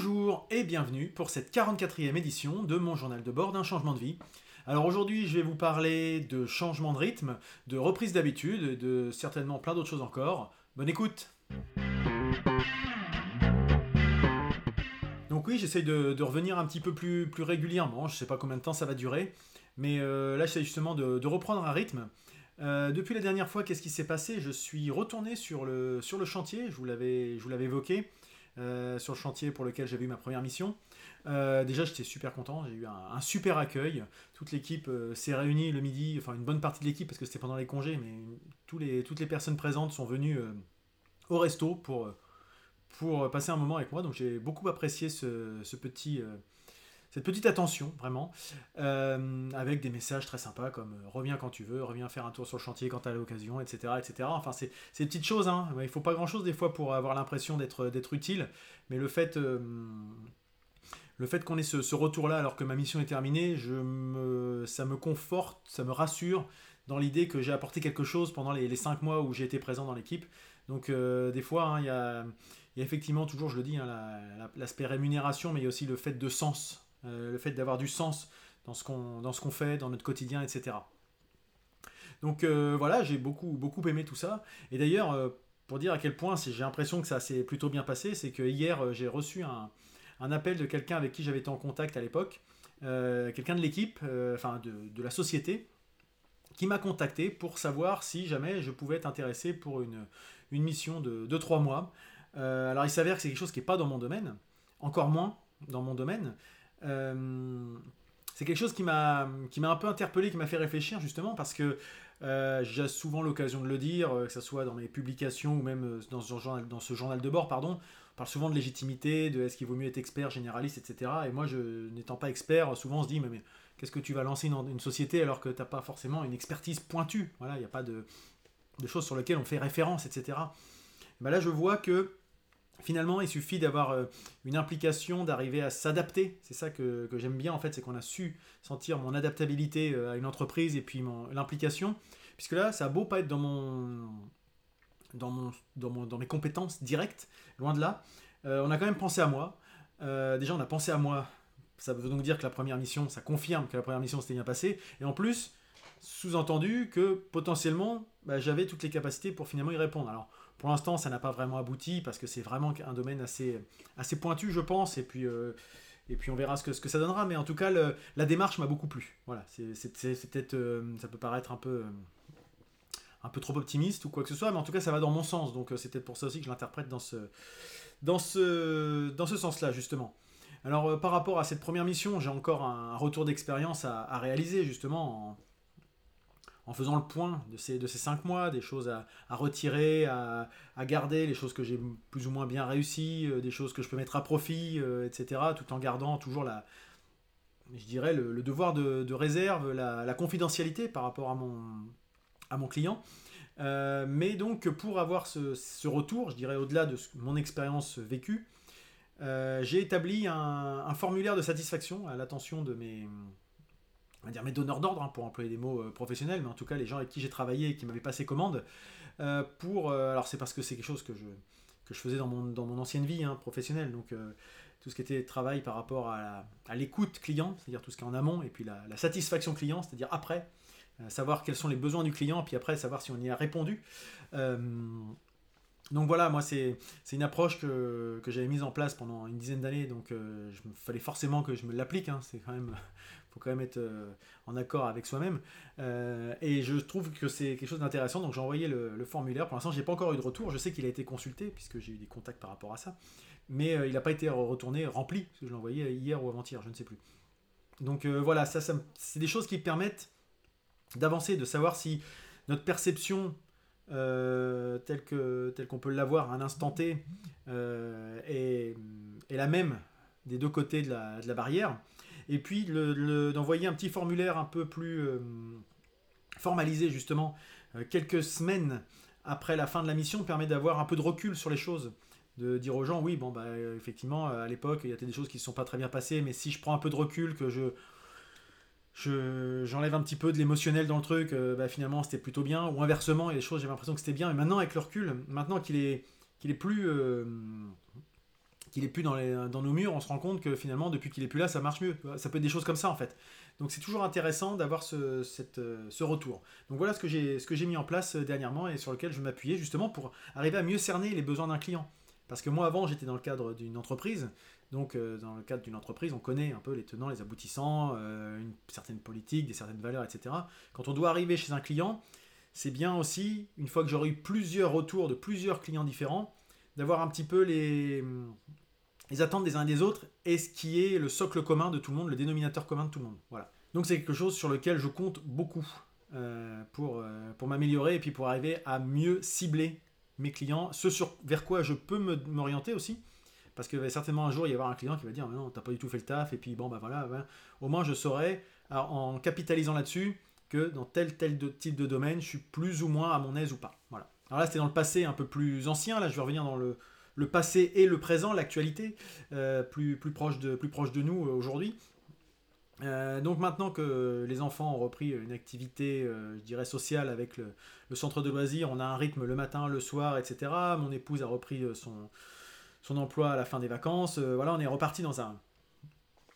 Bonjour et bienvenue pour cette 44e édition de mon journal de bord d'un changement de vie. Alors aujourd'hui je vais vous parler de changement de rythme, de reprise d'habitude de certainement plein d'autres choses encore. Bonne écoute Donc oui j'essaye de, revenir un petit peu plus, régulièrement, je sais pas combien de temps ça va durer, mais euh, là j'essaie justement de, reprendre un rythme. Euh, depuis la dernière fois, qu'est-ce qui s'est passé? Je suis retourné sur le chantier, je vous l'avais évoqué. Euh, sur le chantier pour lequel j'avais eu ma première mission. Euh, déjà, j'étais super content, j'ai eu un, super accueil. Toute l'équipe euh, s'est réunie le midi, enfin une bonne partie de l'équipe parce que c'était pendant les congés, mais les, toutes les personnes présentes sont venues au resto pour, pour passer un moment avec moi. Donc j'ai beaucoup apprécié ce petit cette petite attention, vraiment, euh, avec des messages très sympas comme euh, reviens quand tu veux, reviens faire un tour sur le chantier quand tu as l'occasion, etc., etc. Enfin, c'est des petites choses, hein. il faut pas grand-chose des fois pour avoir l'impression d'être utile, mais le fait, euh, fait qu'on ait ce, retour-là alors que ma mission est terminée, ça me conforte, ça me rassure dans l'idée que j'ai apporté quelque chose pendant les, cinq mois où j'ai été présent dans l'équipe. Donc des fois, hein, il y, a, y, a, effectivement toujours, je le dis, hein, l'aspect rémunération, mais il y a aussi le fait de sens euh, le fait d'avoir du sens dans ce qu'on fait, dans notre quotidien, etc. Donc euh, voilà, j'ai beaucoup, beaucoup aimé tout ça. Et d'ailleurs, euh, pour dire à quel point j'ai l'impression que ça s'est plutôt bien passé, c'est que hier, j'ai reçu un, appel de quelqu'un avec qui j'avais été en contact à l'époque, quelqu'un de l'équipe, enfin de, la société, qui m'a contacté pour savoir si jamais je pouvais être intéressé pour une, mission de 2-3 mois. alors il s'avère que c'est quelque chose qui n'est pas dans mon domaine, encore moins dans mon domaine, c'est quelque chose qui m'a un peu interpellé, qui m'a fait réfléchir justement parce que euh, j'ai souvent l'occasion de le dire, euh, que ce soit dans mes publications ou même dans ce journal, dans ce journal de bord, pardon. On parle souvent de légitimité, de est-ce qu'il vaut mieux être expert, généraliste, etc. Et moi, je n'étant pas expert, souvent on se dit mais, qu'est-ce que tu vas lancer dans une société alors que tu n'as pas forcément une expertise pointue? Voilà, il n'y a pas de, de, choses sur lesquelles on fait référence, etc. Ben là, je vois que Finalement, il suffit d'avoir euh, une implication, d'arriver à s'adapter. C'est ça que, j'aime bien en fait, c'est qu'on a su sentir mon adaptabilité euh, à une entreprise et puis l'implication. Puisque là, ça a beau pas être dans mon, dans, mon, dans, mes compétences directes, loin de là, euh, on a quand même pensé à moi. déjà, on a pensé à moi. Ça veut donc dire que la première mission, ça confirme que la première mission s'était bien passée. Et en plus, sous-entendu que potentiellement, bah, j'avais toutes les capacités pour finalement y répondre. Alors, pour l'instant, ça n'a pas vraiment abouti parce que c'est vraiment un domaine assez, assez pointu, je pense, et puis, euh, et puis on verra ce que, ce que ça donnera. Mais en tout cas, la démarche m'a beaucoup plu. Voilà, c'est peut-être, euh, ça peut paraître un peu, euh, un peu trop optimiste ou quoi que ce soit, mais en tout cas, ça va dans mon sens. Donc, c'est peut-être pour ça aussi que je l'interprète dans ce, dans ce, dans ce sens-là, justement. Alors, par rapport à cette première mission, j'ai encore un, retour d'expérience à, réaliser, justement, en, en faisant le point de ces, de cinq mois, des choses à, retirer, à, garder, les choses que j'ai plus ou moins bien réussi, euh, des choses que je peux mettre à profit, euh, etc., tout en gardant toujours la, je dirais, le, devoir de, réserve, la, confidentialité par rapport à mon, client. Euh, mais donc, pour avoir ce, retour, je dirais au-delà de mon expérience vécue, j'ai établi un, formulaire de satisfaction à l'attention de mes, on va dire mes donneurs d'ordre, hein, pour employer des mots euh, professionnels, mais en tout cas les gens avec qui j'ai travaillé et qui m'avaient passé commande, euh, pour, euh, alors c'est parce que c'est quelque chose que je, que je faisais dans mon, dans mon ancienne vie hein, professionnelle, donc tout ce qui était travail par rapport à, l'écoute client, c'est-à-dire tout ce qui est en amont, et puis la, satisfaction client, c'est-à-dire après, savoir quels sont les besoins du client, puis après savoir si on y a répondu. Donc voilà, moi c'est une approche que, que j'avais mise en place pendant une dizaine d'années, donc il fallait forcément que je me l'applique, hein, c'est quand même faut quand même être euh, en accord avec soi-même. Euh, et je trouve que c'est quelque chose d'intéressant, donc j'ai envoyé le, formulaire. Pour l'instant, j'ai pas encore eu de retour. Je sais qu'il a été consulté puisque j'ai eu des contacts par rapport à ça, mais euh, il n'a pas été retourné, rempli, parce que je l'ai envoyé hier ou avant-hier, je ne sais plus. Donc voilà, ça, c'est des choses qui permettent d'avancer, de savoir si notre perception telle qu'on peut l'avoir à un instant T est, la même des deux côtés de la barrière et puis d'envoyer un petit formulaire un peu plus euh, formalisé justement euh, quelques semaines après la fin de la mission permet d'avoir un peu de recul sur les choses. De dire aux gens oui bon bah effectivement à l'époque il y a des choses qui ne sont pas très bien passées mais si je prends un peu de recul que je j'enlève un petit peu de l'émotionnel dans le truc euh, bah, finalement c'était plutôt bien. Ou inversement il y a des choses j'avais l'impression que c'était bien mais maintenant avec le recul maintenant qu'il est qu'il est plus qu'il est plus dans, nos murs, on se rend compte que finalement, depuis qu'il est plus là, ça marche mieux. Ça peut être des choses comme ça en fait. Donc c'est toujours intéressant d'avoir ce, ce retour. Donc voilà ce que j'ai mis en place dernièrement et sur lequel je m'appuyais justement pour arriver à mieux cerner les besoins d'un client. Parce que moi avant j'étais dans le cadre d'une entreprise, donc dans le cadre d'une entreprise on connaît un peu les tenants, les aboutissants, une certaine politique, des certaines valeurs, etc. Quand on doit arriver chez un client, c'est bien aussi, une fois que j'aurai eu plusieurs retours de plusieurs clients différents, d'avoir un petit peu les, les attentes des uns et des autres et ce qui est le socle commun de tout le monde, le dénominateur commun de tout le monde. Voilà. Donc c'est quelque chose sur lequel je compte beaucoup euh, pour, euh, pour m'améliorer et puis pour arriver à mieux cibler mes clients, ce sur, vers quoi je peux m'orienter aussi. Parce que certainement un jour, il va y avoir un client qui va dire mais non, t'as pas du tout fait le taf, et puis bon, bah voilà, au moins je saurai, en capitalisant là-dessus, que dans tel tel type de domaine, je suis plus ou moins à mon aise ou pas. Voilà. Alors là, c'était dans le passé un peu plus ancien. Là, je vais revenir dans le, passé et le présent, l'actualité, euh, plus, plus, proche de, plus proche de nous euh, aujourd'hui. Euh, donc maintenant que les enfants ont repris une activité, je dirais, sociale avec le, centre de loisirs, on a un rythme le matin, le soir, etc. Mon épouse a repris son, son emploi à la fin des vacances. voilà, on est reparti dans un,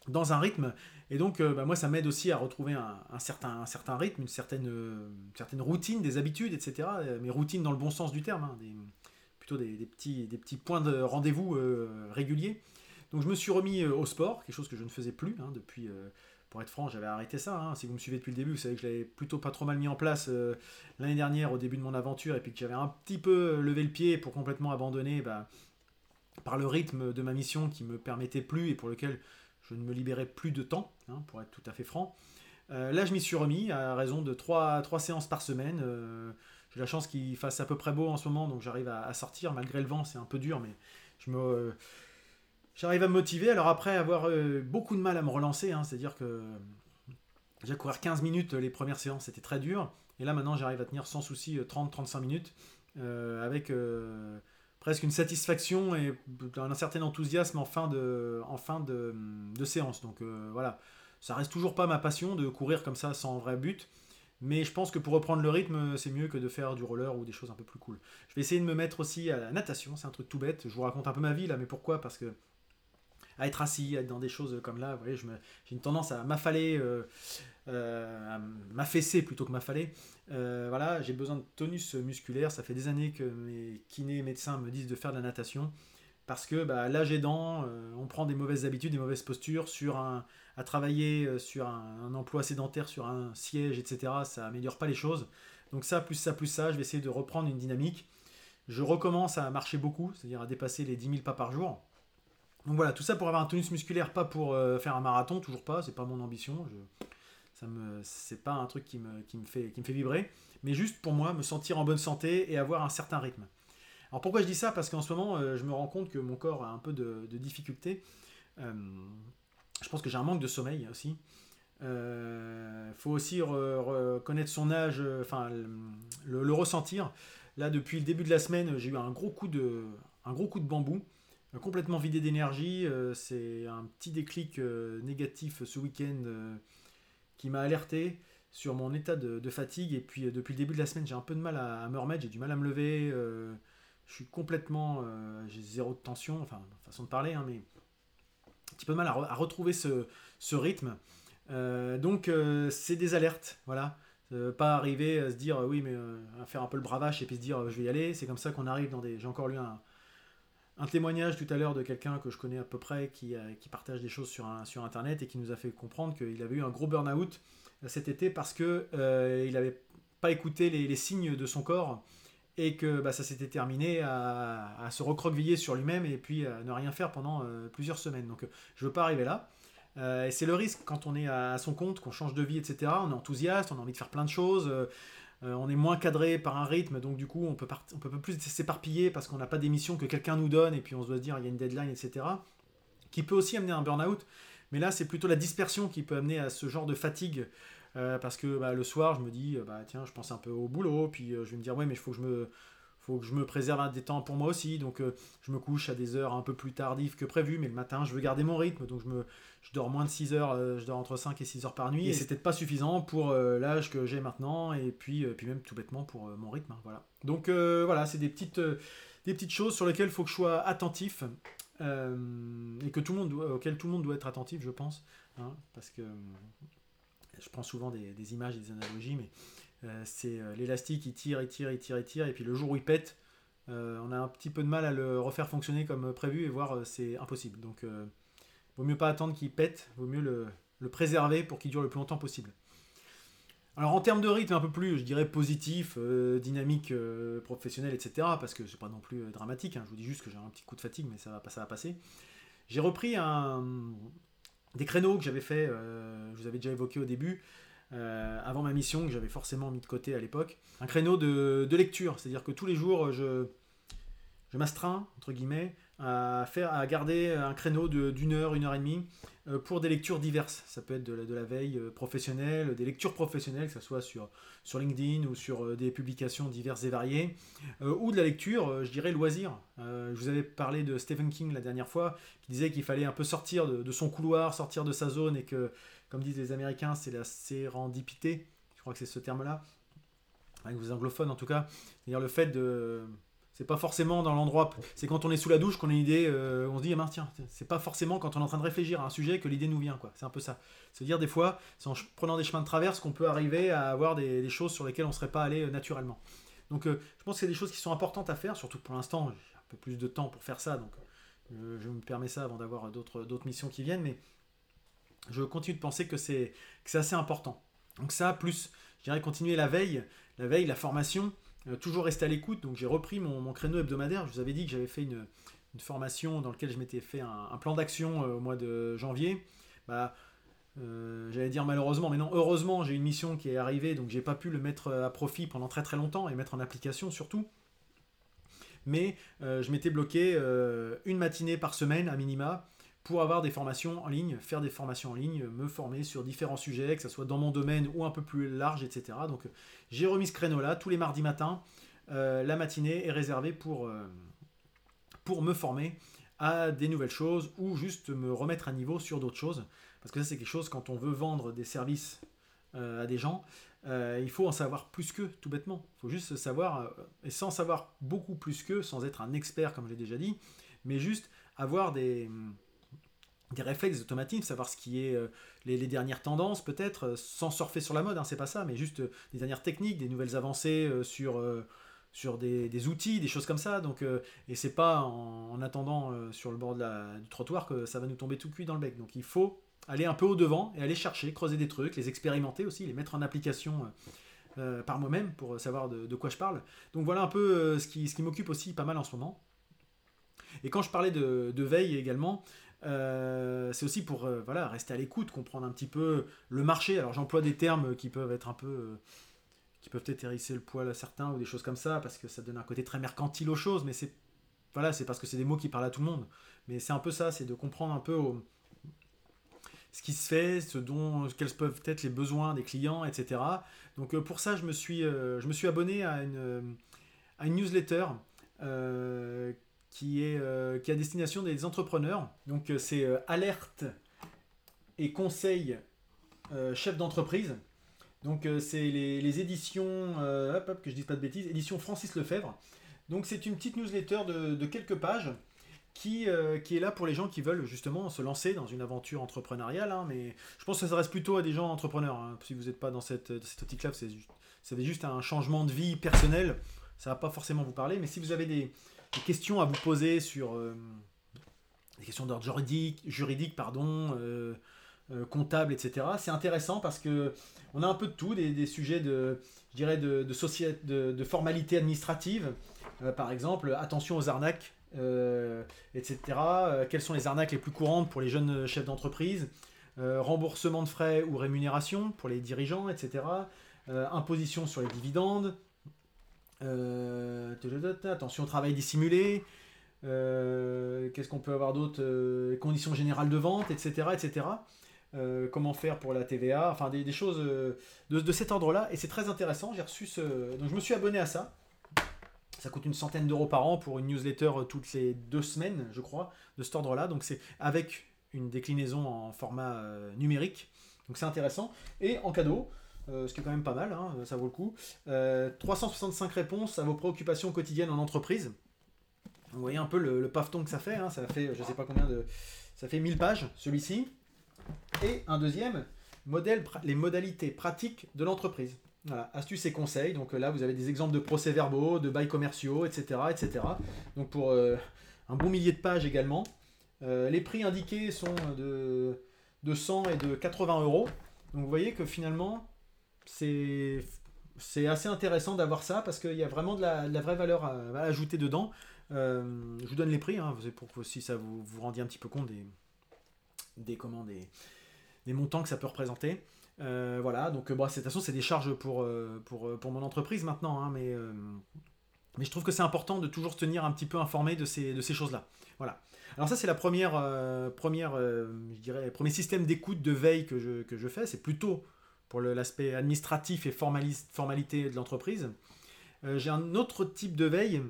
dans un rythme. Et donc, bah, moi, ça m'aide aussi à retrouver un, certain, rythme, une certaine, routine, des habitudes, etc. Mais routine dans le bon sens du terme, hein, plutôt des, petits, des petits points de rendez-vous réguliers. Donc, je me suis remis au sport, quelque chose que je ne faisais plus hein, depuis. pour être franc, j'avais arrêté ça. Hein. Si vous me suivez depuis le début, vous savez que je l'avais plutôt pas trop mal mis en place l'année dernière au début de mon aventure, et puis que j'avais un petit peu levé le pied pour complètement abandonner bah, par le rythme de ma mission qui me permettait plus et pour lequel je ne me libérais plus de temps, hein, pour être tout à fait franc. Euh, là, je m'y suis remis à raison de 3, séances par semaine. Euh, j'ai la chance qu'il fasse à peu près beau en ce moment, donc j'arrive à, sortir malgré le vent. C'est un peu dur, mais je me, j'arrive à me motiver. Alors après avoir euh, beaucoup de mal à me relancer, hein, c'est-à-dire que j'ai courir 15 minutes les premières séances, c'était très dur. Et là, maintenant, j'arrive à tenir sans souci 30-35 minutes avec presque une satisfaction et un certain enthousiasme en fin de, en fin de, séance. Donc euh, voilà, ça reste toujours pas ma passion de courir comme ça sans vrai but. Mais je pense que pour reprendre le rythme, c'est mieux que de faire du roller ou des choses un peu plus cool. Je vais essayer de me mettre aussi à la natation, c'est un truc tout bête. Je vous raconte un peu ma vie là, mais pourquoi? Parce que à être assis, à être dans des choses comme là, vous voyez, j'ai une tendance à m'affaler, euh, euh, à m'affaisser plutôt que m'affaler. Euh, voilà, j'ai besoin de tonus musculaire. Ça fait des années que mes kinés et médecins me disent de faire de la natation. Parce que bah, l'âge aidant, euh, on prend des mauvaises habitudes, des mauvaises postures sur un, à travailler euh, sur un, emploi sédentaire, sur un siège, etc. Ça améliore pas les choses. Donc ça, plus ça, plus ça, je vais essayer de reprendre une dynamique. Je recommence à marcher beaucoup, c'est-à-dire à dépasser les 10 000 pas par jour. Donc voilà, tout ça pour avoir un tonus musculaire, pas pour faire un marathon, toujours pas, c'est pas mon ambition. Ça me, c'est pas un truc qui me, qui me, fait, qui me fait vibrer, mais juste pour moi, me sentir en bonne santé et avoir un certain rythme. Alors pourquoi je dis ça? Parce qu'en ce moment, euh, je me rends compte que mon corps a un peu de, de difficulté. Euh, je pense que j'ai un manque de sommeil aussi. Il euh, faut aussi reconnaître son âge, enfin le, le, ressentir. Là, depuis le début de la semaine, j'ai eu un gros coup de, un gros coup de bambou, complètement vidé d'énergie. c'est un petit déclic négatif ce week-end qui m'a alerté sur mon état de, fatigue. Et puis euh, depuis le début de la semaine, j'ai un peu de mal à, me remettre, j'ai du mal à me lever. Euh, je suis complètement. Euh, j'ai zéro de tension, enfin, façon de parler, hein, mais un petit peu de mal à, retrouver ce, rythme. donc c'est des alertes, voilà. pas arriver à se dire oui, mais à faire un peu le bravache et puis se dire je vais y aller. C'est comme ça qu'on arrive dans des. J'ai encore lu un, un témoignage tout à l'heure de quelqu'un que je connais à peu près qui, qui partage des choses sur, sur Internet et qui nous a fait comprendre qu'il avait eu un gros burn-out euh, cet été parce que euh, il n'avait pas écouté les, signes de son corps et que bah, ça s'était terminé à, se recroqueviller sur lui-même et puis à ne rien faire pendant euh, plusieurs semaines. Donc je veux pas arriver là. et c'est le risque quand on est à, son compte, qu'on change de vie, etc. On est enthousiaste, on a envie de faire plein de choses. Euh, on est moins cadré par un rythme, donc du coup on peut, on peut plus s'éparpiller parce qu'on n'a pas d'émission que quelqu'un nous donne et puis on se doit se dire il y a une deadline, etc. Qui peut aussi amener un burn-out, mais là c'est plutôt la dispersion qui peut amener à ce genre de fatigue. Euh, parce que bah, le soir, je me dis, euh, bah, tiens, je pense un peu au boulot, puis je vais me dire, ouais, mais il faut que je me, faut que je me préserve des temps pour moi aussi. Donc euh, je me couche à des heures un peu plus tardives que prévu, mais le matin je veux garder mon rythme. Donc je, me, je dors moins de 6 heures, euh, je dors entre 5 et 6 heures par nuit. Et, c'est peut-être pas suffisant pour euh, l'âge que j'ai maintenant, et puis, puis même tout bêtement pour mon rythme. Hein, voilà. Donc voilà, c'est des petites, des petites choses sur lesquelles il faut que je sois attentif. et que tout le monde auquel tout le monde doit être attentif, je pense, hein, parce que je prends souvent des, images et des analogies, mais c'est l'élastique, il tire, il tire, il tire, il tire, et puis le jour où il pète, on a un petit peu de mal à le refaire fonctionner comme prévu et voir c'est impossible. Donc, vaut mieux pas attendre qu'il pète, vaut mieux le, préserver pour qu'il dure le plus longtemps possible. Alors en termes de rythme un peu plus, je dirais positif, euh, dynamique, euh, professionnel, etc. Parce que c'est pas non plus euh, dramatique. Hein, je vous dis juste que j'ai un petit coup de fatigue, mais ça va, ça va passer. J'ai repris des créneaux que j'avais fait, je vous avais déjà évoqué au début, avant ma mission que j'avais forcément mis de côté à l'époque. Un créneau de, lecture, c'est-à-dire que tous les jours je, m'astreins entre guillemets à, faire, à garder un créneau d'une heure, une heure et demie euh, pour des lectures diverses. Ça peut être de la, veille euh, professionnelle, des lectures professionnelles, que ce soit sur, LinkedIn ou sur euh, des publications diverses et variées, ou de la lecture, je dirais, loisir. je vous avais parlé de Stephen King la dernière fois, qui disait qu'il fallait un peu sortir de, son couloir, sortir de sa zone, et que, comme disent les Américains, c'est la sérendipité, je crois que c'est ce terme-là, avec vos anglophones en tout cas, c'est-à-dire le fait de c'est pas forcément dans l'endroit. C'est quand on est sous la douche qu'on a une idée, euh, on se dit, ah tiens, c'est pas forcément quand on est en train de réfléchir à un sujet que l'idée nous vient, quoi. C'est un peu ça. C'est dire des fois, c'est en prenant des chemins de traverse qu'on peut arriver à avoir des, choses sur lesquelles on serait pas allé euh, naturellement. Donc, euh, je pense que c'est des choses qui sont importantes à faire, surtout pour l'instant, j'ai un peu plus de temps pour faire ça, donc je me permets ça avant d'avoir d'autres missions qui viennent, mais je continue de penser que c'est assez important. Donc ça, plus, je dirais, continuer la veille, la veille, la formation, euh, toujours rester à l'écoute. Donc j'ai repris mon, créneau hebdomadaire. Je vous avais dit que j'avais fait une, formation dans laquelle je m'étais fait un, plan d'action euh, au mois de janvier. Bah, euh, j'allais dire malheureusement, mais non, heureusement, j'ai une mission qui est arrivée, donc j'ai pas pu le mettre à profit pendant très très longtemps et mettre en application surtout. Mais je m'étais bloqué une matinée par semaine à minima pour avoir des formations en ligne, faire des formations en ligne, me former sur différents sujets, que ce soit dans mon domaine ou un peu plus large, etc. Donc j'ai remis ce créneau-là tous les mardis matins. Euh, la matinée est réservée pour, euh, pour me former à des nouvelles choses ou juste me remettre à niveau sur d'autres choses. Parce que ça c'est quelque chose, quand on veut vendre des services euh, à des gens, il faut en savoir plus qu'eux, tout bêtement. Il faut juste savoir, et sans savoir beaucoup plus qu'eux, sans être un expert comme j'ai déjà dit, mais juste avoir des des réflexes, des automatismes, savoir ce qui est euh, les, dernières tendances peut-être, euh, sans surfer sur la mode, hein, c'est pas ça, mais juste euh, des dernières techniques, des nouvelles avancées sur, sur des, outils, des choses comme ça. Donc, et c'est pas en, attendant sur le bord du trottoir que ça va nous tomber tout cuit dans le bec. Donc il faut aller un peu au devant et aller chercher, creuser des trucs, les expérimenter aussi, les mettre en application. par moi-même pour savoir de, quoi je parle. Donc voilà un peu ce qui, ce qui m'occupe aussi pas mal en ce moment. Et quand je parlais de veille également, euh, c'est aussi pour euh, voilà, rester à l'écoute, comprendre un petit peu le marché. Alors j'emploie des termes qui peuvent être un peu... Euh, qui peuvent peut-être hérisser le poil à certains ou des choses comme ça, parce que ça donne un côté très mercantile aux choses, mais c'est voilà, c'est parce que c'est des mots qui parlent à tout le monde. Mais c'est un peu ça, c'est de comprendre un peu ce qui se fait, ce dont, quels peuvent être les besoins des clients, etc. Donc pour ça, je me suis, je me suis abonné à une, à une newsletter qui est euh, qui à destination des entrepreneurs. Donc euh, c'est euh, alerte et conseil chef d'entreprise. Donc c'est les, éditions, hop, que je dise pas de bêtises, édition Francis Lefebvre. Donc c'est une petite newsletter de, quelques pages qui, qui est là pour les gens qui veulent justement se lancer dans une aventure entrepreneuriale. Hein, mais je pense que ça s'adresse plutôt à des gens entrepreneurs. Hein. Si vous n'êtes pas dans cette, cette optique-là, c'est juste un changement de vie personnel. Ça va pas forcément vous parler. Mais si vous avez des, des questions à vous poser sur euh, des questions d'ordre juridique, juridique pardon, euh, euh, comptable, etc. C'est intéressant parce que on a un peu de tout, des, sujets de, je dirais, de, de, de, formalité administrative. par exemple, attention aux arnaques, etc. quelles sont les arnaques les plus courantes pour les jeunes chefs d'entreprise? Remboursement de frais ou rémunération pour les dirigeants, etc. imposition sur les dividendes, euh, attention au travail dissimulé. Euh, qu'est-ce qu'on peut avoir d'autre euh, Conditions générales de vente, etc. etc. comment faire pour la TVA, enfin des, choses de, cet ordre-là. Et c'est très intéressant. J'ai reçu ce. Donc je me suis abonné à ça. Ça coûte une centaine d'euros par an pour une newsletter toutes les deux semaines, je crois, de cet ordre-là. Donc c'est avec une déclinaison en format numérique. Donc c'est intéressant. Et en cadeau, euh, ce qui est quand même pas mal, hein, ça vaut le coup. 365 euh, réponses à vos préoccupations quotidiennes en entreprise. Vous voyez un peu le, le paveton que ça fait, hein, ça fait je sais pas combien de... Ça fait 1000 pages, celui-ci. Et un deuxième, modèle, les modalités pratiques de l'entreprise. Voilà, astuces et conseils. Donc là, vous avez des exemples de procès-verbaux, de bails commerciaux, etc. etc. Donc pour euh, un bon millier de pages également. Euh, les prix indiqués sont de, de 100 et de 80 euros. Donc vous voyez que finalement, c'est assez intéressant d'avoir ça parce qu'il y a vraiment de la, vraie valeur à, ajouter dedans. Euh, je vous donne les prix, hein, pour que si ça vous vous rendiez un petit peu compte des, des, comment, des, montants que ça peut représenter. Euh, voilà, donc bon, de toute façon, c'est des charges pour, euh, pour, pour mon entreprise maintenant, hein, mais, mais je trouve que c'est important de toujours se tenir un petit peu informé de ces, de ces choses-là. Voilà. Alors ça, c'est la première, première je dirais, premier système d'écoute, de veille que je, que je fais. C'est plutôt pour l'aspect administratif et formalité de l'entreprise. Euh, j'ai un autre type de veille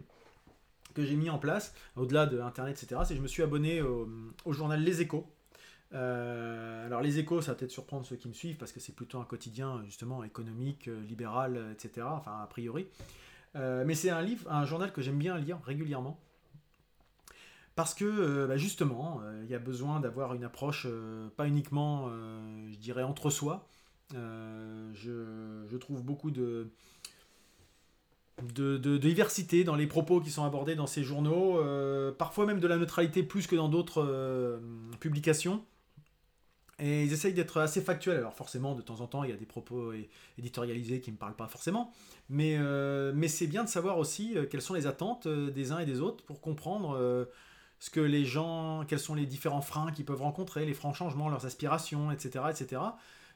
que j'ai mis en place, au-delà de Internet, etc. C'est que je me suis abonné au, journal Les Échos. Euh, alors les échos, ça va peut-être surprendre ceux qui me suivent parce que c'est plutôt un quotidien justement économique, euh, libéral, etc. Enfin a priori. mais c'est un livre, un journal que j'aime bien lire régulièrement parce que bah, justement, il y a besoin d'avoir une approche pas uniquement, je dirais, entre soi, euh, je, trouve beaucoup de, diversité dans les propos qui sont abordés dans ces journaux, euh, parfois même de la neutralité plus que dans d'autres euh, publications. Et ils essayent d'être assez factuels. Alors forcément, de temps en temps, il y a des propos éditorialisés qui ne me parlent pas forcément. Mais, mais c'est bien de savoir aussi quelles sont les attentes des uns et des autres pour comprendre ce que les gens, quels sont les différents freins qu'ils peuvent rencontrer, les francs changements, leurs aspirations, etc. etc.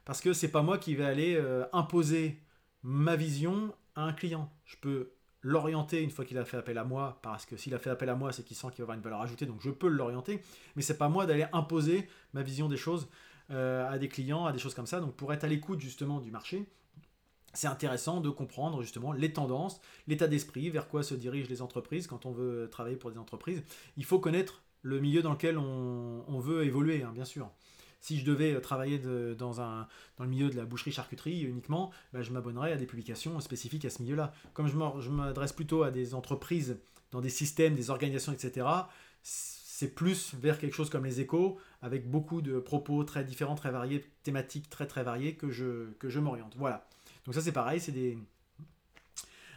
Parce que c'est pas moi qui vais aller euh, imposer ma vision à un client. Je peux l'orienter une fois qu'il a fait appel à moi, parce que s'il a fait appel à moi, c'est qu'il sent qu'il va avoir une valeur ajoutée, donc je peux l'orienter, mais c'est pas moi d'aller imposer ma vision des choses euh, à des clients, à des choses comme ça. Donc pour être à l'écoute justement du marché, c'est intéressant de comprendre justement les tendances, l'état d'esprit, vers quoi se dirigent les entreprises quand on veut travailler pour des entreprises. Il faut connaître le milieu dans lequel on, veut évoluer, hein, bien sûr si je devais euh, travailler dans, un, dans le milieu de la boucherie-charcuterie uniquement, bah, je m'abonnerais à des publications spécifiques à ce milieu-là. Comme je m'adresse plutôt à des entreprises, dans des systèmes, des organisations, etc., c'est plus vers quelque chose comme les échos, avec beaucoup de propos très différents, très variés, thématiques très très variées, que je, que je m'oriente. Voilà. Donc ça c'est pareil, c'est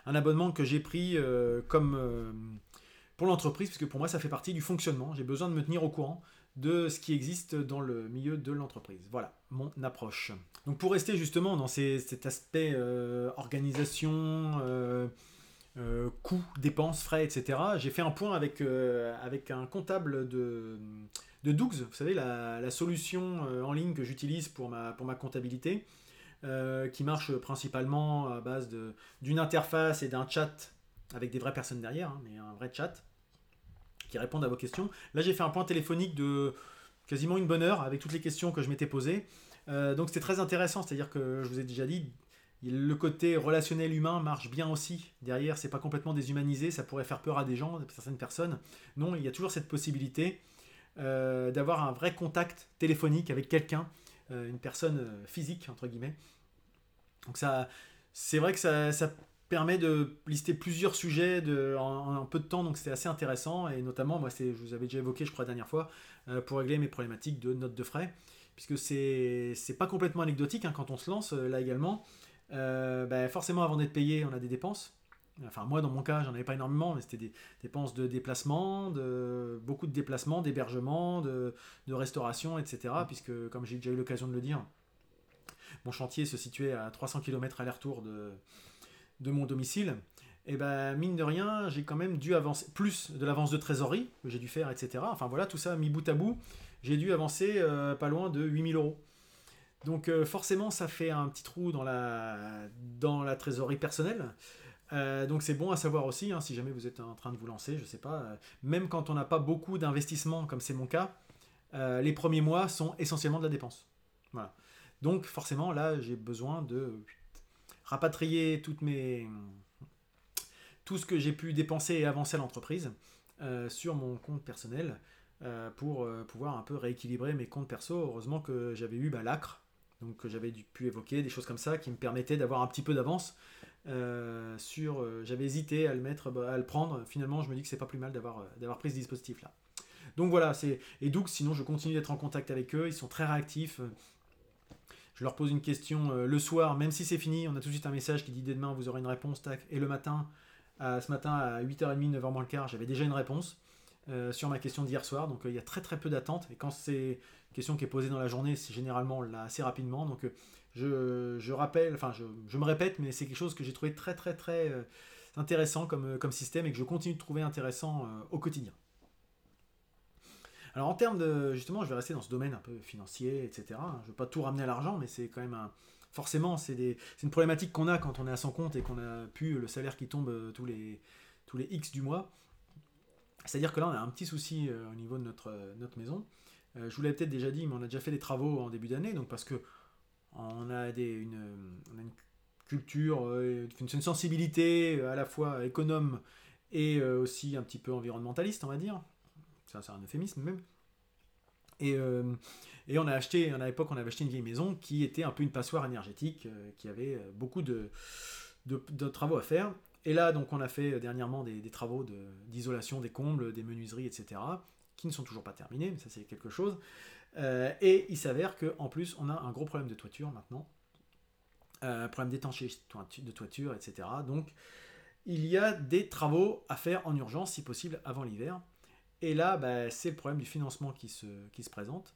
un abonnement que j'ai pris euh, comme... Euh, pour l'entreprise, puisque pour moi ça fait partie du fonctionnement. J'ai besoin de me tenir au courant de ce qui existe dans le milieu de l'entreprise. Voilà mon approche. Donc pour rester justement dans cet aspect euh, organisation, euh, euh, coûts, dépenses, frais, etc., j'ai fait un point avec, avec un comptable de, de Dougs, vous savez, la, solution en ligne que j'utilise pour ma, pour ma comptabilité, qui marche principalement à base d'une interface et d'un chat avec des vraies personnes derrière, hein, mais un vrai chat qui répondent à vos questions. Là, j'ai fait un point téléphonique de quasiment une bonne heure avec toutes les questions que je m'étais posées. Euh, donc, c'était très intéressant. C'est-à-dire que je vous ai déjà dit, le côté relationnel humain marche bien aussi. Derrière, c'est pas complètement déshumanisé. Ça pourrait faire peur à des gens, à certaines personnes. Non, il y a toujours cette possibilité euh, d'avoir un vrai contact téléphonique avec quelqu'un, euh, une personne physique entre guillemets. Donc ça, c'est vrai que ça, ça permet de lister plusieurs sujets en, peu de temps, donc c'était assez intéressant. Et notamment, moi, je vous avais déjà évoqué, je crois, la dernière fois, euh, pour régler mes problématiques de notes de frais, puisque c'est pas complètement anecdotique hein, quand on se lance euh, là également. Euh, ben, forcément, avant d'être payé, on a des dépenses. Enfin, moi, dans mon cas, j'en avais pas énormément, mais c'était des dépenses de déplacement, de, beaucoup de déplacements, d'hébergement, de, de, restauration, etc. Puisque, comme j'ai déjà eu l'occasion de le dire, mon chantier se situait à 300 km aller-retour de, de mon domicile, et eh ben mine de rien, j'ai quand même dû avancer plus de l'avance de trésorerie que j'ai dû faire, etc. Enfin voilà, tout ça mis bout à bout, j'ai dû avancer euh, pas loin de 8000 euros. Donc euh, forcément, ça fait un petit trou dans la, dans la trésorerie personnelle. Euh, donc c'est bon à savoir aussi, hein, si jamais vous êtes en train de vous lancer, je sais pas, même quand on n'a pas beaucoup d'investissement, comme c'est mon cas, les premiers mois sont essentiellement de la dépense. Voilà. Donc forcément, là, j'ai besoin de rapatrier toutes mes, tout ce que j'ai pu dépenser et avancer à l'entreprise euh, sur mon compte personnel euh, pour euh, pouvoir un peu rééquilibrer mes comptes perso. Heureusement que j'avais eu bah, l'ACRE, donc que j'avais pu évoquer, des choses comme ça qui me permettaient d'avoir un petit peu d'avance j'avais hésité à le mettre, à le prendre. Finalement, je me dis que c'est pas plus mal d'avoir pris ce dispositif là. Donc voilà, et donc sinon je continue d'être en contact avec eux. Ils sont très réactifs. Je leur pose une question le soir, même si c'est fini, on a tout de suite un message qui dit dès demain vous aurez une réponse, tac. Et le matin, ce matin à 8h30, 9h moins le quart, j'avais déjà une réponse. Euh, sur ma question d'hier soir. Donc euh, il y a très très peu d'attente. Et quand c'est une question qui est posée dans la journée, c'est généralement là assez rapidement. Donc euh, je, rappelle, enfin je, me répète, mais c'est quelque chose que j'ai trouvé très très très intéressant comme, comme système et que je continue de trouver intéressant au quotidien. Alors en termes de, justement, je vais rester dans ce domaine un peu financier, etc. Je ne veux pas tout ramener à l'argent, mais c'est quand même un, forcément, c'est une problématique qu'on a quand on est à son compte et qu'on a pu le salaire qui tombe tous les, tous les X du mois. C'est-à-dire que là, on a un petit souci euh, au niveau de notre, euh, notre maison. Euh, je vous l'avais peut-être déjà dit, mais on a déjà fait des travaux en début d'année, donc parce que on a, des, une, culture, une sensibilité à la fois économe et aussi un petit peu environnementaliste, on va dire. Ça, c'est un euphémisme même. Et, et, on a acheté, à l'époque, on avait acheté une vieille maison qui était un peu une passoire énergétique, qui avait beaucoup de, travaux à faire. Et là, donc, on a fait euh, dernièrement des, travaux d'isolation des combles, des menuiseries, etc., qui ne sont toujours pas terminés, mais ça, c'est quelque chose. Euh, et il s'avère qu'en plus, on a un gros problème de toiture maintenant, euh, problème d'étanchéité de toiture, etc. Donc, il y a des travaux à faire en urgence, si possible, avant l'hiver. Et là, bah, c'est le problème du financement qui se, présente.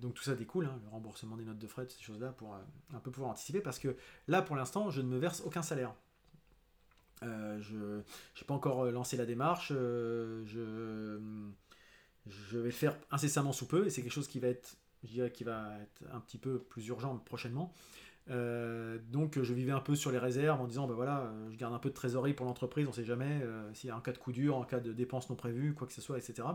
donc tout ça découle, hein, le remboursement des notes de frais, ces choses-là, pour un peu pouvoir anticiper, parce que là, pour l'instant, je ne me verse aucun salaire. Euh, je n'ai pas encore euh, lancé la démarche. Euh, je, vais faire incessamment sous peu et c'est quelque chose qui va être, qui va être un petit peu plus urgent prochainement. Donc je vivais un peu sur les réserves en disant ben voilà, je garde un peu de trésorerie pour l'entreprise, on sait jamais s'il y a un cas de coup dur, en cas de dépenses non prévues, quoi que ce soit, etc.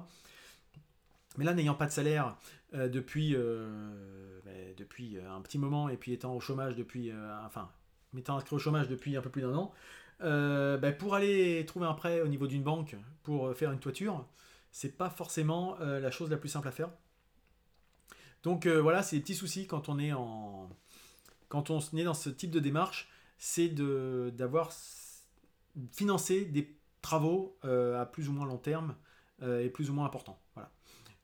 Mais là, n'ayant pas de salaire depuis, ben, depuis un petit moment et puis étant au chômage depuis, enfin, m'étant inscrit au chômage depuis un peu plus d'un an, euh, ben, pour aller trouver un prêt au niveau d'une banque pour euh, faire une toiture, c'est pas forcément euh, la chose la plus simple à faire. Donc voilà, c'est des petits soucis quand on est en quand on est dans ce type de démarche, c'est d'avoir financé des travaux à plus ou moins long terme et plus ou moins importants. Voilà.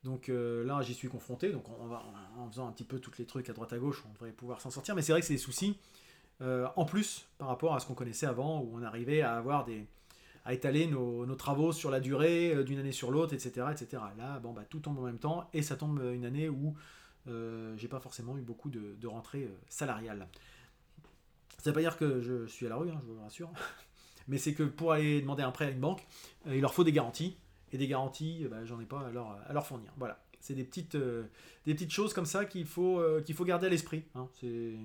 Donc là, j'y suis confronté. Donc on va, en faisant un petit peu tous les trucs à droite à gauche, on devrait pouvoir s'en sortir. Mais c'est vrai que c'est des soucis euh, en plus par rapport à ce qu'on connaissait avant, où on arrivait à avoir des à étaler nos, travaux sur la durée euh, d'une année sur l'autre, etc., etc. Là, bon, bah, tout tombe en même temps, et ça tombe une année où euh, j'ai pas forcément eu beaucoup de, de rentrées salariales. Ça veut pas dire que je suis à la rue, hein, je vous rassure, mais c'est que pour aller demander un prêt à une banque, il leur faut des garanties, et des garanties, bah, j'en ai pas à leur, fournir. Voilà, c'est des petites, des petites choses comme ça qu'il faut, qu'il faut garder à l'esprit. Hein. C'est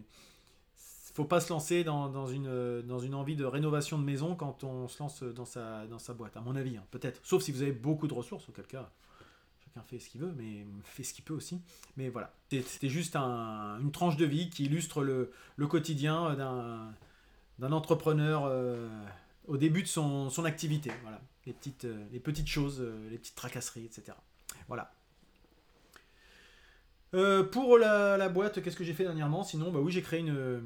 faut pas se lancer dans, une, dans une envie de rénovation de maison quand on se lance dans sa, dans sa boîte, à mon avis, hein, peut-être. Sauf si vous avez beaucoup de ressources, auquel cas, chacun fait ce qu'il veut, mais fait ce qu'il peut aussi. Mais voilà, c'était juste une tranche de vie qui illustre le, quotidien d'un entrepreneur euh, au début de son, activité. Voilà, les petites, les petites choses, euh, les petites tracasseries, etc. Voilà. Euh, pour la, la boîte, qu'est-ce que j'ai fait dernièrement? Sinon, bah oui, j'ai créé une,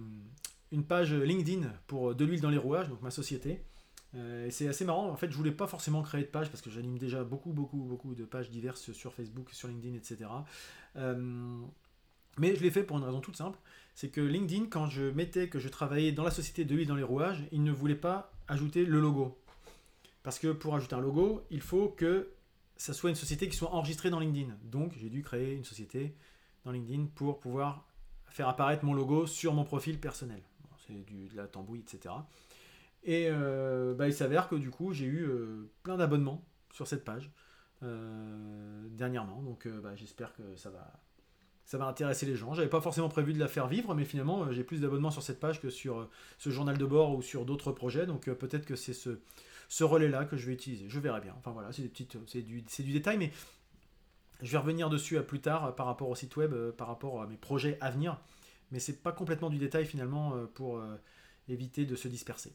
une page LinkedIn pour de l'huile dans les rouages, donc ma société. Euh, c'est assez marrant, en fait je voulais pas forcément créer de page parce que j'anime déjà beaucoup beaucoup beaucoup de pages diverses sur Facebook, sur LinkedIn, etc. Euh, mais je l'ai fait pour une raison toute simple, c'est que LinkedIn, quand je mettais que je travaillais dans la société de l'huile dans les rouages, il ne voulait pas ajouter le logo. Parce que pour ajouter un logo, il faut que ça soit une société qui soit enregistrée dans LinkedIn. Donc j'ai dû créer une société dans LinkedIn pour pouvoir faire apparaître mon logo sur mon profil personnel c'est de la tambouille, etc. Et euh, bah, il s'avère que du coup, j'ai eu euh, plein d'abonnements sur cette page euh, dernièrement. Donc bah, j'espère que ça va, ça va intéresser les gens. J'avais pas forcément prévu de la faire vivre, mais finalement, j'ai plus d'abonnements sur cette page que sur ce journal de bord ou sur d'autres projets. Donc peut-être que c'est ce, relais-là que je vais utiliser. Je verrai bien. Enfin voilà, c'est, du, du détail, mais je vais revenir dessus à plus tard par rapport au site web, par rapport à mes projets à venir mais c'est pas complètement du détail finalement pour éviter de se disperser.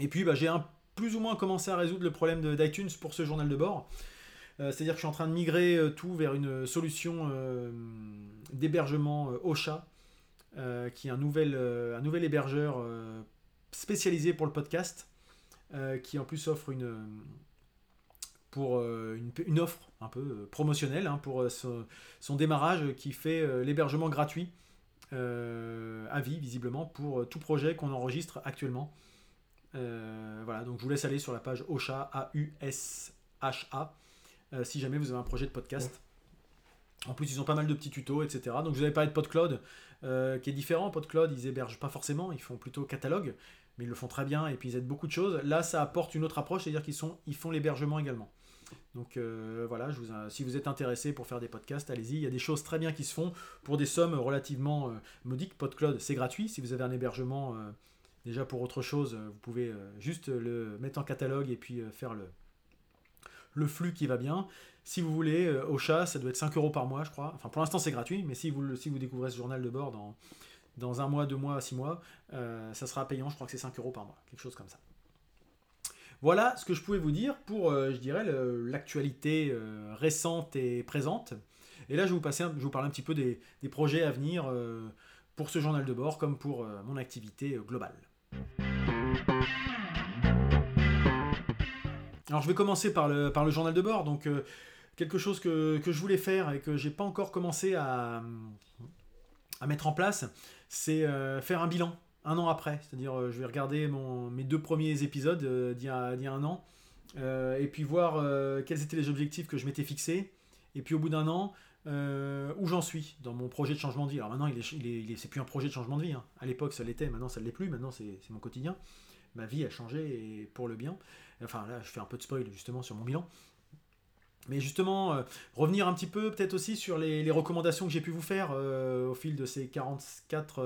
Et puis bah, j'ai plus ou moins commencé à résoudre le problème d'iTunes pour ce journal de bord. Euh, c'est-à-dire que je suis en train de migrer tout vers une solution d'hébergement au chat qui est un nouvel, hébergeur spécialisé pour le podcast, qui en plus offre une, offre un peu promotionnelle hein, pour son, démarrage qui fait l'hébergement gratuit vie visiblement pour tout projet qu'on enregistre actuellement. voilà, donc je vous laisse aller sur la page OSHA, A-U-S-H-A, si jamais vous avez un projet de podcast. En plus, ils ont pas mal de petits tutos, etc. Donc, je vous avais parlé de PodCloud, euh, qui est différent. PodCloud, ils hébergent pas forcément, ils font plutôt catalogue, mais ils le font très bien et puis ils aident beaucoup de choses. Là, ça apporte une autre approche, c'est-à-dire qu'ils ils font l'hébergement également. Donc euh, voilà, si vous êtes intéressé pour faire des podcasts, allez-y. Il y a des choses très bien qui se font pour des sommes relativement euh, modiques. PodCloud, c'est gratuit. Si vous avez un hébergement déjà pour autre chose, vous pouvez juste le mettre en catalogue et puis faire le, le flux qui va bien. Si vous voulez, euh, au chat, ça doit être 5 euros par mois, je crois. Enfin, pour l'instant, c'est gratuit, mais si vous, si vous découvrez ce journal de bord dans, dans un mois, deux mois, six mois, euh, ça sera payant, je crois que c'est 5 euros par mois, quelque chose comme ça. Voilà ce que je pouvais vous dire pour, euh, je dirais, l'actualité récente et présente. Et là, je vais vous, passer, parler un petit peu des, projets à venir pour ce journal de bord, comme pour mon activité globale. Alors je vais commencer par le, journal de bord. Donc quelque chose que, je voulais faire et que j'ai pas encore commencé à, mettre en place, c'est euh, faire un bilan un an après. C'est-à-dire, euh, je vais regarder mes deux premiers épisodes euh, d'il y, a un an et puis voir quels étaient les objectifs que je m'étais fixés. Et puis au bout d'un an, où j'en suis dans mon projet de changement de vie. Alors maintenant, il est, plus un projet de changement de vie. Hein. À l'époque, ça l'était. Maintenant, ça ne l'est plus. Maintenant, c'est, mon quotidien. Ma vie a changé et pour le bien. Enfin, là, je fais un peu de spoil justement sur mon bilan. Mais justement, euh, revenir un petit peu peut-être aussi sur les, recommandations que j'ai pu vous faire euh, au fil de ces 44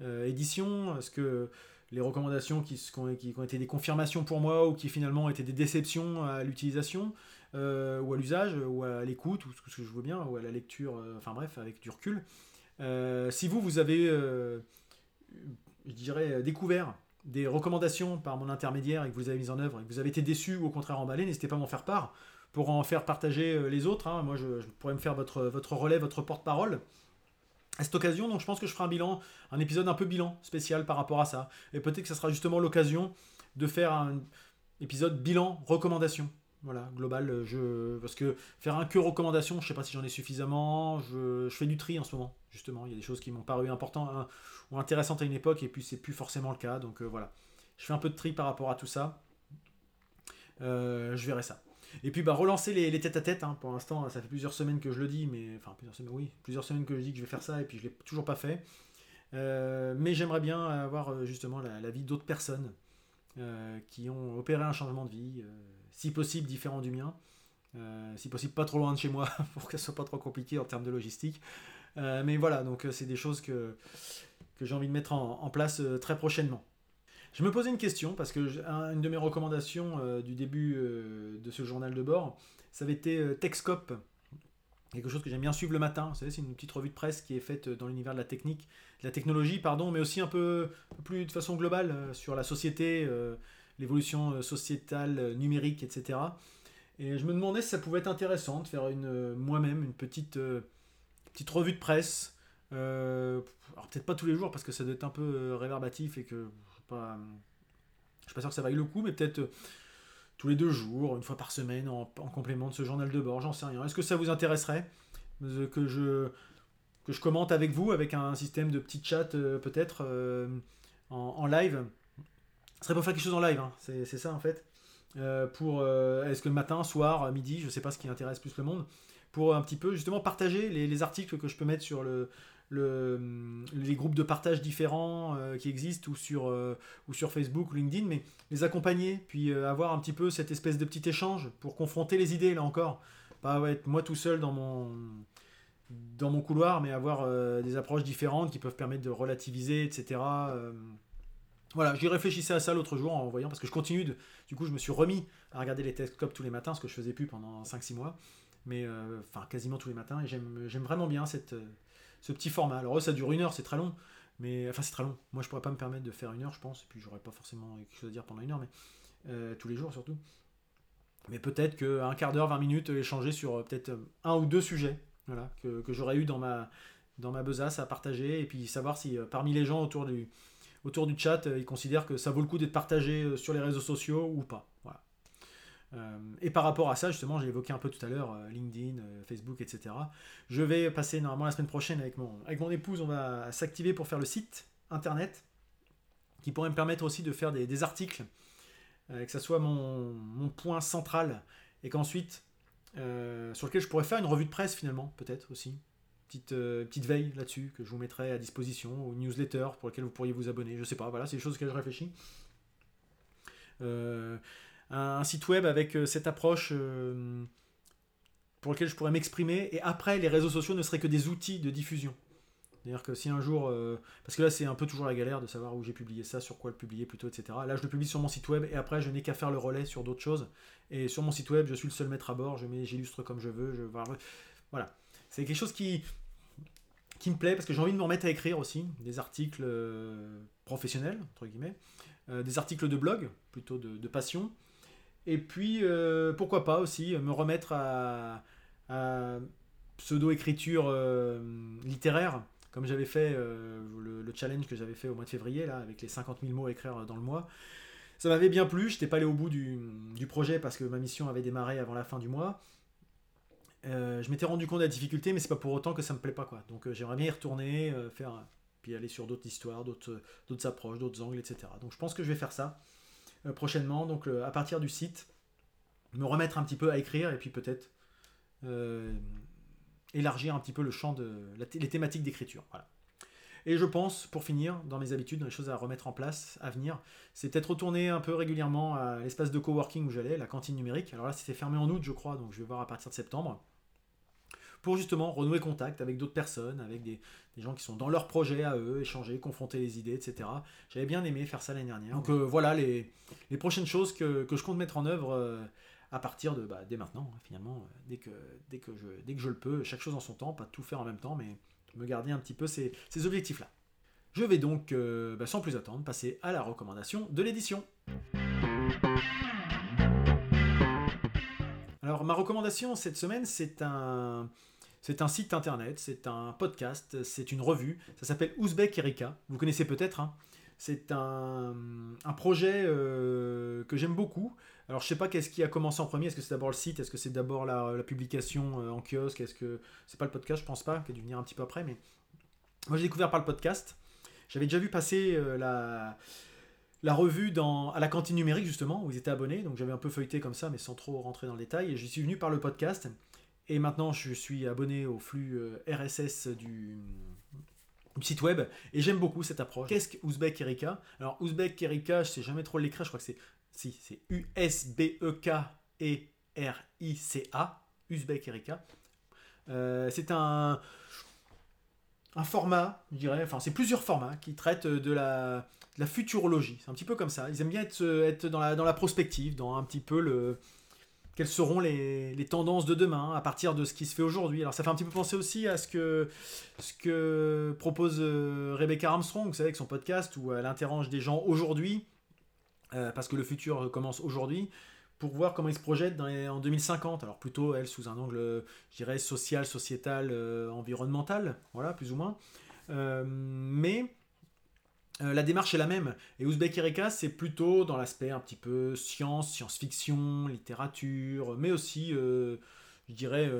euh, éditions. Est-ce que les recommandations qui, ont été des confirmations pour moi ou qui finalement étaient des déceptions à l'utilisation ou à l'usage ou à l'écoute ou ce que je veux bien ou à la lecture, enfin bref, avec du recul. si vous, vous avez, je dirais, découvert des recommandations par mon intermédiaire et que vous avez mis en œuvre et que vous avez été déçu ou au contraire emballé, n'hésitez pas à m'en faire part pour en faire partager euh, les autres. Hein. Moi, je, pourrais me faire votre relais, votre porte-parole. À cette occasion, donc je pense que je ferai un bilan, un épisode un peu bilan spécial par rapport à ça. Et peut-être que ça sera justement l'occasion de faire un épisode bilan recommandation. Voilà, global, euh, parce que faire un que recommandation, je sais pas si j'en ai suffisamment, je... fais du tri en ce moment, justement. Il y a des choses qui m'ont paru importantes hein, ou intéressantes à une époque, et puis c'est plus forcément le cas. Donc euh, voilà, je fais un peu de tri par rapport à tout ça. je verrai ça. Et puis bah, relancer les, têtes à tête. Hein. Pour l'instant, ça fait plusieurs semaines que je le dis, mais enfin plusieurs semaines, oui, plusieurs semaines que je dis que je vais faire ça et puis je l'ai toujours pas fait. Euh, mais j'aimerais bien avoir euh, justement la, vie d'autres personnes euh, qui ont opéré un changement de vie, si possible différent du mien, si possible pas trop loin de chez moi pour que ce soit pas trop compliqué en termes de logistique. mais voilà, donc c'est des choses que, que j'ai envie de mettre en place très prochainement. Je me posais une question parce que une de mes recommandations euh, du début euh, de ce journal de bord, ça avait été euh, Techscope, quelque chose que j'aime bien suivre le matin. C'est une petite revue de presse qui est faite dans l'univers de la technique, de la technologie, pardon, mais aussi un peu, plus de façon globale sur la société, l'évolution sociétale, numérique, etc. Et je me demandais si ça pouvait être intéressant de faire une moi-même une petite petite revue de presse. alors peut-être pas tous les jours parce que ça doit être un peu réverbatif et que pas, je suis pas sûr que ça vaille le coup, mais peut-être euh, tous les deux jours, une fois par semaine, en, complément de ce journal de bord, j'en sais rien. Est-ce que ça vous intéresserait euh, que je, que je commente avec vous, avec un système de petit chat euh, peut-être en, live? Ce serait pour faire quelque chose en live, hein. c'est ça en fait. pour est-ce que le matin, soir, midi, je sais pas ce qui intéresse plus le monde, pour un petit peu justement partager les articles que je peux mettre sur le, le, les groupes de partage différents euh, qui existent ou sur, euh, ou sur Facebook LinkedIn, mais les accompagner, puis euh, avoir un petit peu cette espèce de petit échange pour confronter les idées, là encore. Pas être moi tout seul dans mon, dans mon couloir, mais avoir des approches différentes qui peuvent permettre de relativiser, etc. voilà, j'y réfléchissais à ça l'autre jour en voyant, parce que je continue, de, du coup je me suis remis à regarder les télescopes tous les matins, ce que je faisais plus pendant 5-6 mois, mais enfin quasiment tous les matins, et j'aime vraiment bien cette ce petit format. Alors, eux, ça dure une heure, c'est très long. Mais, enfin, c'est très long. Moi, je pourrais pas me permettre de faire une heure, je pense. Et puis, j'aurais pas forcément quelque chose à dire pendant une heure, mais euh, tous les jours surtout. Mais peut-être qu'un quart d'heure, 20 minutes, échanger sur euh, peut-être euh, un ou deux sujets voilà, que, que j'aurais eu dans ma, dans ma besace à partager et puis savoir si parmi les gens autour du, autour du chat, ils considèrent que ça vaut le coup d'être partagé sur les réseaux sociaux ou pas. Voilà. et par rapport à ça, justement, j'ai évoqué un peu tout à l'heure LinkedIn, Facebook, etc. Je vais passer normalement la semaine prochaine avec mon, avec mon épouse, on va s'activer pour faire le site internet qui pourrait me permettre aussi de faire des, articles, que ça soit mon, mon point central et qu'ensuite euh, sur lequel je pourrais faire une revue de presse finalement, peut-être aussi. Petite, euh, petite veille là-dessus que je vous mettrai à disposition, ou newsletter pour lequel vous pourriez vous abonner, je sais pas, voilà, c'est des choses auxquelles je réfléchis. Euh, un, site web avec cette approche pour lequel je pourrais m'exprimer, et après les réseaux sociaux ne seraient que des outils de diffusion. C'est-à-dire que si un jour, euh, parce que là c'est un peu toujours la galère de savoir où j'ai publié ça, sur quoi le publier plutôt, etc. Là je le publie sur mon site web et après je n'ai qu'à faire le relais sur d'autres choses. Et sur mon site web, je suis le seul maître à bord, j'illustre comme je veux. Je, voilà. C'est quelque chose qui, qui me plaît parce que j'ai envie de me remettre à écrire aussi des articles euh, professionnels, entre guillemets, euh, des articles de blog, plutôt de, passion. Et puis pourquoi pas aussi me remettre à, pseudo-écriture littéraire comme j'avais fait euh, le, challenge que j'avais fait au mois de février, là, avec les 50 000 mots à écrire dans le mois. Ça m'avait bien plu, je n'étais pas allé au bout du, projet parce que ma mission avait démarré avant la fin du mois. Euh, je m'étais rendu compte de la difficulté, mais c'est pas pour autant que ça me plaît pas. Quoi. Donc euh, j'aimerais bien y retourner, faire, puis aller sur d'autres histoires, d'autres approches, d'autres angles, etc. Donc je pense que je vais faire ça prochainement, donc à partir du site, me remettre un petit peu à écrire, et puis peut-être élargir un petit peu le champ de les thématiques d'écriture. Et je pense, pour finir, dans mes habitudes, dans les choses à remettre en place à venir, c'est peut-être retourner un peu régulièrement à l'espace de coworking où j'allais, la cantine numérique. Alors là, c'était fermé en août, je crois, donc je vais voir à partir de septembre. Pour justement renouer contact avec d'autres personnes, avec des, gens qui sont dans leur projet à eux, échanger, confronter les idées, etc. J'avais bien aimé faire ça l'année dernière. Donc euh, voilà les, prochaines choses que, je compte mettre en œuvre. Euh, à partir de bah, dès maintenant, hein, finalement, euh, dès que, je, le peux, chaque chose en son temps, pas tout faire en même temps, mais me garder un petit peu ces, objectifs-là. Je vais donc, bah, sans plus attendre, passer à la recommandation de l'édition. Alors ma recommandation cette semaine, c'est un, c'est un site internet, c'est un podcast, c'est une revue, ça s'appelle Ouzbek Erika, vous connaissez peut-être, hein. c'est un, projet euh, que j'aime beaucoup, alors je sais pas qu'est-ce qui a commencé en premier. Est-ce que c'est d'abord le site? Est-ce que c'est d'abord la, publication euh, en kiosque? Est-ce que c'est pas le podcast? Je pense pas, qui a dû venir un petit peu après. Mais moi j'ai découvert par le podcast. J'avais déjà vu passer euh, la, la revue dans, à la cantine numérique justement où ils étaient abonnés. Donc j'avais un peu feuilleté comme ça, mais sans trop rentrer dans le détail. Et j'y suis venu par le podcast. Et maintenant je suis abonné au flux euh, RSS du, site web et j'aime beaucoup cette approche. Qu'est-ce que Ouzbek Erika? Alors Ouzbek Erika, je sais jamais trop l'écrire, je crois que c'est si, c'est U-S-B-E-K-E-R-I-C-A, Uzbek Erika. Euh, c'est un, un format, je dirais, enfin c'est plusieurs formats qui traitent de la, la futurologie. C'est un petit peu comme ça. Ils aiment bien être, être dans, la, dans la prospective, dans un petit peu le, quelles seront les, les, tendances de demain à partir de ce qui se fait aujourd'hui. Alors ça fait un petit peu penser aussi à ce que, ce que propose euh, Rebecca Armstrong, vous savez, avec son podcast où elle interroge des gens aujourd'hui euh, parce que le futur commence aujourd'hui, pour voir comment ils se projettent en 2050. Alors plutôt, elle, sous un angle, je dirais, social, sociétal, euh, environnemental, voilà, plus ou moins. Euh, mais la démarche est la même. Et Ouzbek Ereka, c'est plutôt dans l'aspect un petit peu science, science-fiction, littérature, mais aussi, je dirais,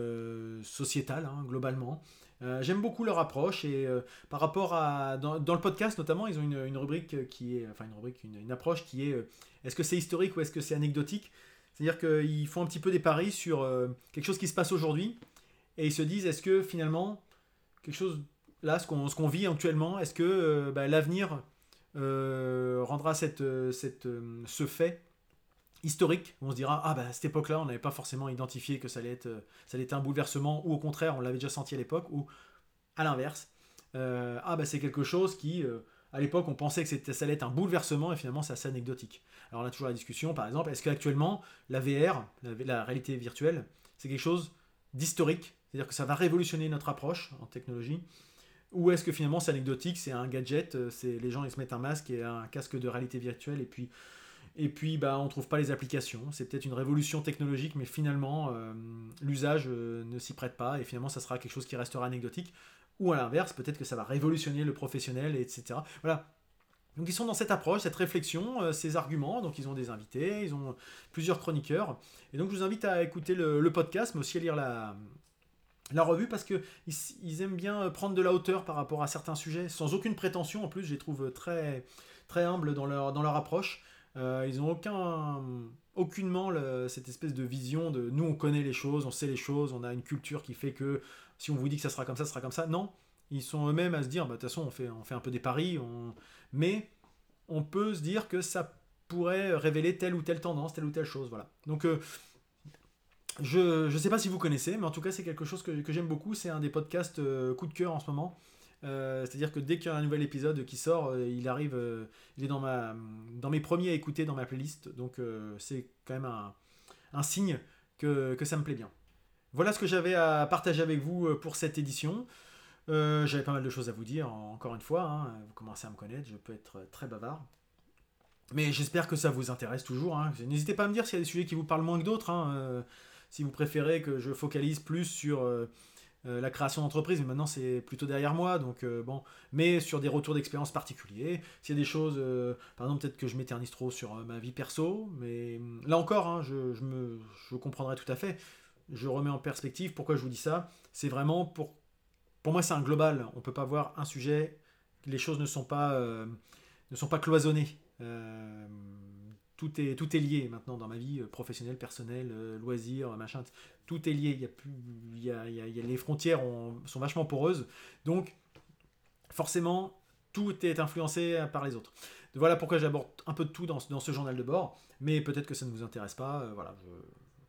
sociétal, hein, globalement. Euh, j'aime beaucoup leur approche et euh, par rapport à dans, le podcast notamment ils ont une, rubrique qui est enfin une rubrique une, approche qui est euh, est-ce que c'est historique ou est-ce que c'est anecdotique? C'est-à-dire qu'ils font un petit peu des paris sur quelque chose qui se passe aujourd'hui et ils se disent est-ce que finalement quelque chose là ce qu'on qu'on vit actuellement est-ce que bah, l'avenir rendra cette, cette, ce fait historique, on se dira ah bah à cette époque-là on n'avait pas forcément identifié que ça allait être ça allait être un bouleversement ou au contraire on l'avait déjà senti à l'époque ou à l'inverse. Euh, ah bah c'est quelque chose qui euh, à l'époque on pensait que ça allait être un bouleversement et finalement c'est assez anecdotique. Alors on a toujours la discussion par exemple est-ce qu'actuellement la VR la, réalité virtuelle c'est quelque chose d'historique? C'est-à-dire que ça va révolutionner notre approche en technologie? Ou est-ce que finalement c'est anecdotique, c'est un gadget, euh, c'est les gens ils se mettent un masque et un casque de réalité virtuelle et puis et puis, bah, on trouve pas les applications. C'est peut-être une révolution technologique, mais finalement, euh, l'usage euh, ne s'y prête pas. Et finalement, ça sera quelque chose qui restera anecdotique. ou à l'inverse, peut-être que ça va révolutionner le professionnel, etc. Voilà. Donc ils sont dans cette approche, cette réflexion, ces arguments. Donc ils ont des invités, ils ont plusieurs chroniqueurs. Et donc je vous invite à écouter le, podcast, mais aussi à lire la, la revue parce que ils, aiment bien prendre de la hauteur par rapport à certains sujets, sans aucune prétention. En plus, je les trouve très très humbles dans leur dans leur approche. Euh, ils n'ont aucun aucunement cette espèce de vision de nous on connaît les choses, on sait les choses, on a une culture qui fait que si on vous dit que ça sera comme ça, ça sera comme ça. Non, ils sont eux-mêmes à se dire, bah, de toute façon, on fait, on fait un peu des paris, on... mais on peut se dire que ça pourrait révéler telle ou telle tendance, telle ou telle chose. Voilà. Donc, euh, je ne sais pas si vous connaissez, mais en tout cas, c'est quelque chose que, que j'aime beaucoup. C'est un des podcasts euh, coup de cœur en ce moment. Euh, c'est-à-dire que dès qu'il y a un nouvel épisode qui sort, il arrive, il est dans, ma, dans mes premiers à écouter dans ma playlist. Donc, c'est quand même un, un signe que, que ça me plaît bien. Voilà ce que j'avais à partager avec vous pour cette édition. Euh, j'avais pas mal de choses à vous dire, encore une fois. Hein. vous commencez à me connaître, je peux être très bavard. Mais j'espère que ça vous intéresse toujours. Hein. N'hésitez pas à me dire s'il y a des sujets qui vous parlent moins que d'autres. Hein. Euh, si vous préférez que je focalise plus sur euh, la création d'entreprise, mais maintenant c'est plutôt derrière moi, donc bon. Mais sur des retours d'expérience particuliers. S'il y a des choses, par exemple, peut-être que je m'éternise trop sur ma vie perso, mais là encore, je, je, me, je comprendrai tout à fait. Je remets en perspective pourquoi je vous dis ça. C'est vraiment pour pour moi, c'est un global. On ne peut pas voir un sujet. Les choses ne sont pas, euh, ne sont pas cloisonnées. Euh, tout, est, lié maintenant dans ma vie euh, professionnelle, personnelle, loisirs, machin. Tout est lié. Il y a plus, il les frontières sont vachement poreuses. Donc, forcément, tout est influencé par les autres. Voilà pourquoi j'aborde un peu de tout dans, ce journal de bord. Mais peut-être que ça ne vous intéresse pas. voilà, je,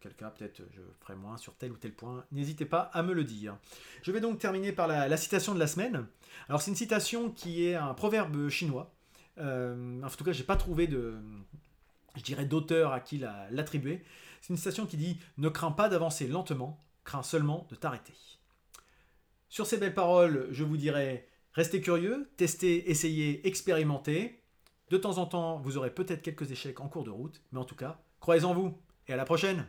quel cas peut-être je ferai moins sur tel ou tel point, n'hésitez pas à me le dire. Je vais donc terminer par la, citation de la semaine. Alors c'est une citation qui est un proverbe chinois. Euh, en tout cas, j'ai pas trouvé de, je dirais, d'auteur à qui l'attribuer. C'est une citation qui dit Ne crains pas d'avancer lentement, crains seulement de t'arrêter. Sur ces belles paroles, je vous dirais restez curieux, testez, essayez, expérimentez. De temps en temps, vous aurez peut-être quelques échecs en cours de route, mais en tout cas, croyez en vous et à la prochaine